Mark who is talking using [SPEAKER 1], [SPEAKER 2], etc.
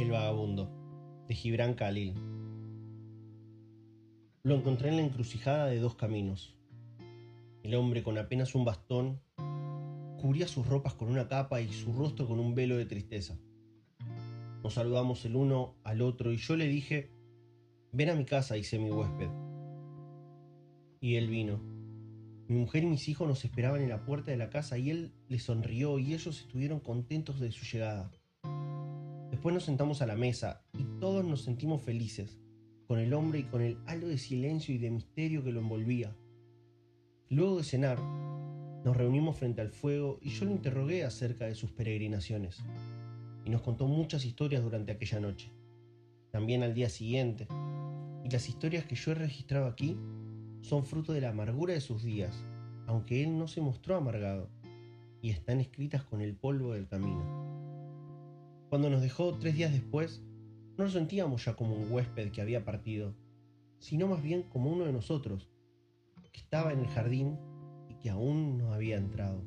[SPEAKER 1] El vagabundo, de Gibran Khalil. Lo encontré en la encrucijada de dos caminos. El hombre con apenas un bastón cubría sus ropas con una capa y su rostro con un velo de tristeza. Nos saludamos el uno al otro y yo le dije, ven a mi casa, hice mi huésped. Y él vino. Mi mujer y mis hijos nos esperaban en la puerta de la casa y él les sonrió y ellos estuvieron contentos de su llegada. Después nos sentamos a la mesa y todos nos sentimos felices, con el hombre y con el halo de silencio y de misterio que lo envolvía. Luego de cenar, nos reunimos frente al fuego y yo lo interrogué acerca de sus peregrinaciones. Y nos contó muchas historias durante aquella noche. También al día siguiente. Y las historias que yo he registrado aquí son fruto de la amargura de sus días, aunque él no se mostró amargado, y están escritas con el polvo del camino. Cuando nos dejó tres días después, no nos sentíamos ya como un huésped que había partido, sino más bien como uno de nosotros, que estaba en el jardín y que aún no había entrado.